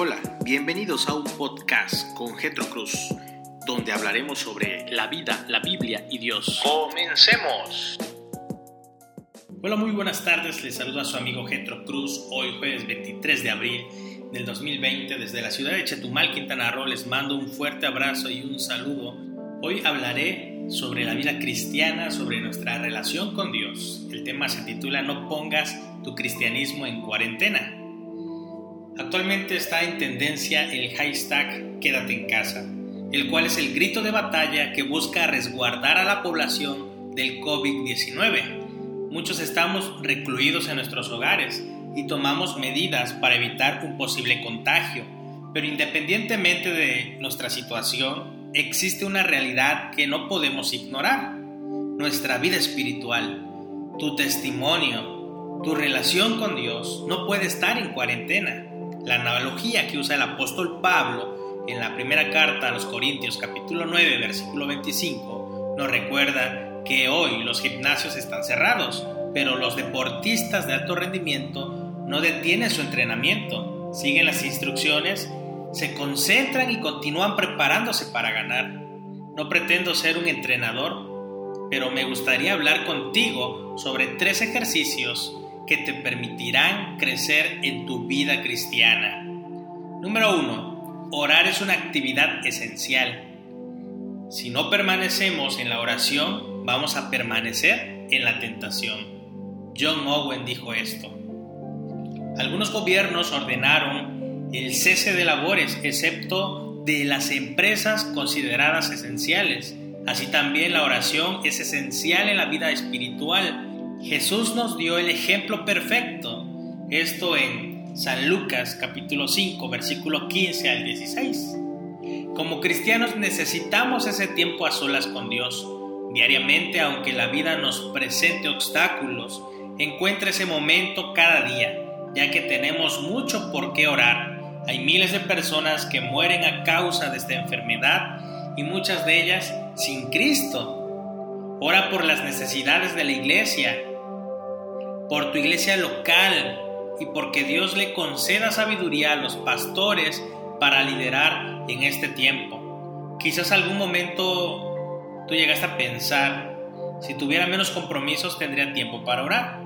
Hola, bienvenidos a un podcast con Getro Cruz, donde hablaremos sobre la vida, la Biblia y Dios. ¡Comencemos! Hola, muy buenas tardes. Les saluda su amigo Getro Cruz. Hoy, jueves 23 de abril del 2020, desde la ciudad de Chetumal, Quintana Roo, les mando un fuerte abrazo y un saludo. Hoy hablaré sobre la vida cristiana, sobre nuestra relación con Dios. El tema se titula No pongas tu cristianismo en cuarentena. Actualmente está en tendencia el hashtag Quédate en casa, el cual es el grito de batalla que busca resguardar a la población del COVID-19. Muchos estamos recluidos en nuestros hogares y tomamos medidas para evitar un posible contagio, pero independientemente de nuestra situación, existe una realidad que no podemos ignorar, nuestra vida espiritual, tu testimonio, tu relación con Dios no puede estar en cuarentena. La analogía que usa el apóstol Pablo en la primera carta a los Corintios capítulo 9 versículo 25 nos recuerda que hoy los gimnasios están cerrados, pero los deportistas de alto rendimiento no detienen su entrenamiento, siguen las instrucciones, se concentran y continúan preparándose para ganar. No pretendo ser un entrenador, pero me gustaría hablar contigo sobre tres ejercicios que te permitirán crecer en tu vida cristiana. Número 1. Orar es una actividad esencial. Si no permanecemos en la oración, vamos a permanecer en la tentación. John Owen dijo esto. Algunos gobiernos ordenaron el cese de labores, excepto de las empresas consideradas esenciales. Así también la oración es esencial en la vida espiritual Jesús nos dio el ejemplo perfecto, esto en San Lucas capítulo 5 versículo 15 al 16. Como cristianos necesitamos ese tiempo a solas con Dios. Diariamente, aunque la vida nos presente obstáculos, encuentra ese momento cada día, ya que tenemos mucho por qué orar. Hay miles de personas que mueren a causa de esta enfermedad y muchas de ellas sin Cristo. Ora por las necesidades de la iglesia, por tu iglesia local y porque Dios le conceda sabiduría a los pastores para liderar en este tiempo. Quizás algún momento tú llegaste a pensar, si tuviera menos compromisos tendría tiempo para orar.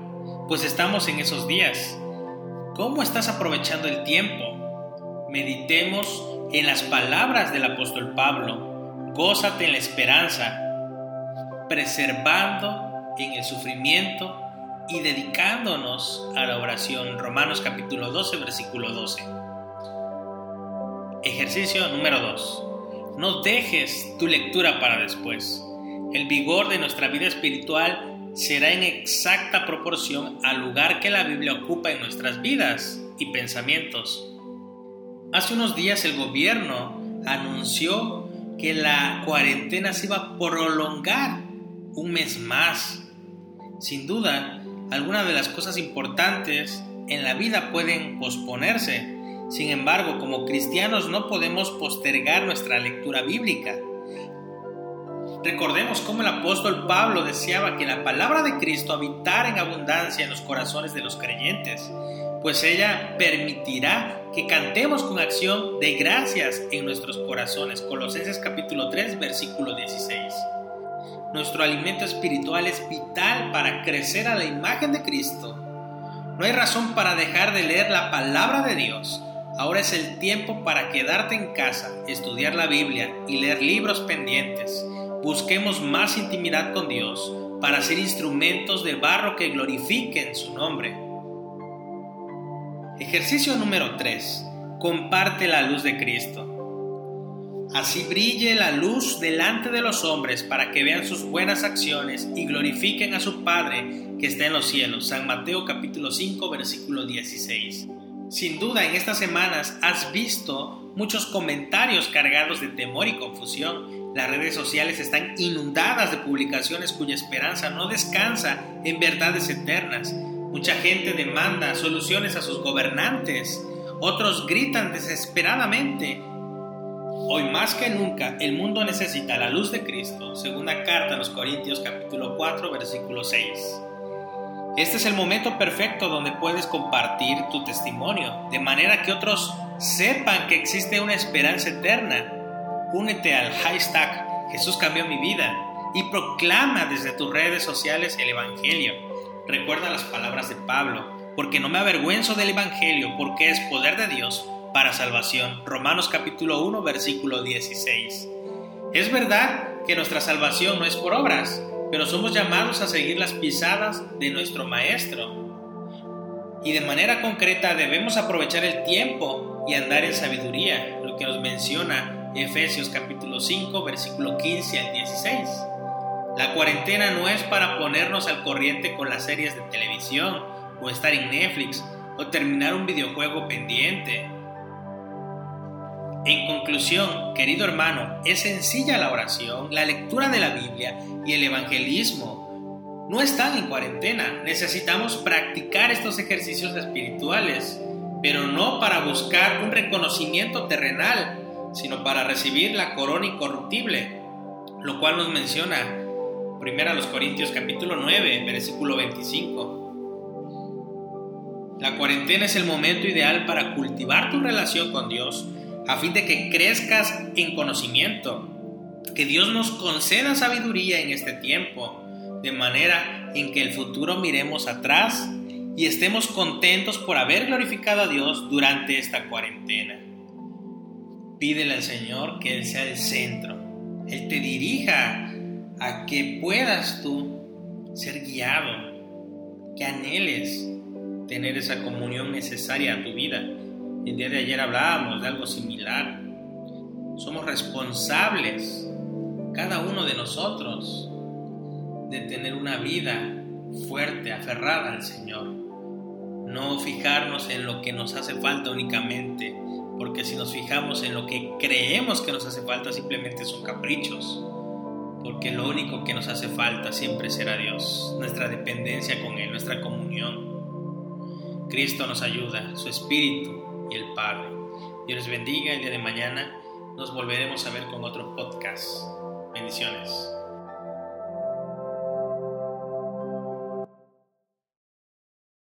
Pues estamos en esos días. ¿Cómo estás aprovechando el tiempo? Meditemos en las palabras del apóstol Pablo. Gózate en la esperanza, preservando en el sufrimiento y dedicándonos a la oración. Romanos capítulo 12, versículo 12. Ejercicio número 2. No dejes tu lectura para después. El vigor de nuestra vida espiritual será en exacta proporción al lugar que la Biblia ocupa en nuestras vidas y pensamientos. Hace unos días el gobierno anunció que la cuarentena se iba a prolongar un mes más. Sin duda, algunas de las cosas importantes en la vida pueden posponerse. Sin embargo, como cristianos no podemos postergar nuestra lectura bíblica. Recordemos cómo el apóstol Pablo deseaba que la palabra de Cristo habitara en abundancia en los corazones de los creyentes, pues ella permitirá que cantemos con acción de gracias en nuestros corazones. Colosenses capítulo 3, versículo 16. Nuestro alimento espiritual es vital para crecer a la imagen de Cristo. No hay razón para dejar de leer la palabra de Dios. Ahora es el tiempo para quedarte en casa, estudiar la Biblia y leer libros pendientes. Busquemos más intimidad con Dios para ser instrumentos de barro que glorifiquen su nombre. Ejercicio número 3. Comparte la luz de Cristo. Así brille la luz delante de los hombres para que vean sus buenas acciones y glorifiquen a su Padre que está en los cielos. San Mateo capítulo 5 versículo 16. Sin duda en estas semanas has visto muchos comentarios cargados de temor y confusión. Las redes sociales están inundadas de publicaciones cuya esperanza no descansa en verdades eternas. Mucha gente demanda soluciones a sus gobernantes. Otros gritan desesperadamente Hoy más que nunca el mundo necesita la luz de Cristo, segunda carta a los Corintios capítulo 4 versículo 6. Este es el momento perfecto donde puedes compartir tu testimonio, de manera que otros sepan que existe una esperanza eterna. Únete al hashtag Jesús cambió mi vida y proclama desde tus redes sociales el Evangelio. Recuerda las palabras de Pablo, porque no me avergüenzo del Evangelio, porque es poder de Dios para salvación. Romanos capítulo 1, versículo 16. Es verdad que nuestra salvación no es por obras, pero somos llamados a seguir las pisadas de nuestro Maestro. Y de manera concreta debemos aprovechar el tiempo y andar en sabiduría, lo que nos menciona Efesios capítulo 5, versículo 15 al 16. La cuarentena no es para ponernos al corriente con las series de televisión o estar en Netflix o terminar un videojuego pendiente. En conclusión, querido hermano, es sencilla la oración, la lectura de la Biblia y el evangelismo. No están en cuarentena, necesitamos practicar estos ejercicios espirituales, pero no para buscar un reconocimiento terrenal, sino para recibir la corona incorruptible, lo cual nos menciona Primera los Corintios capítulo 9, versículo 25. La cuarentena es el momento ideal para cultivar tu relación con Dios a fin de que crezcas en conocimiento. Que Dios nos conceda sabiduría en este tiempo, de manera en que el futuro miremos atrás y estemos contentos por haber glorificado a Dios durante esta cuarentena. Pídele al Señor que Él sea el centro, Él te dirija a que puedas tú ser guiado, que anheles tener esa comunión necesaria a tu vida. El día de ayer hablábamos de algo similar. Somos responsables, cada uno de nosotros, de tener una vida fuerte, aferrada al Señor. No fijarnos en lo que nos hace falta únicamente, porque si nos fijamos en lo que creemos que nos hace falta, simplemente son caprichos porque lo único que nos hace falta siempre será Dios, nuestra dependencia con Él, nuestra comunión. Cristo nos ayuda, su Espíritu el Padre. Dios les bendiga, el día de mañana nos volveremos a ver con otro podcast. Bendiciones.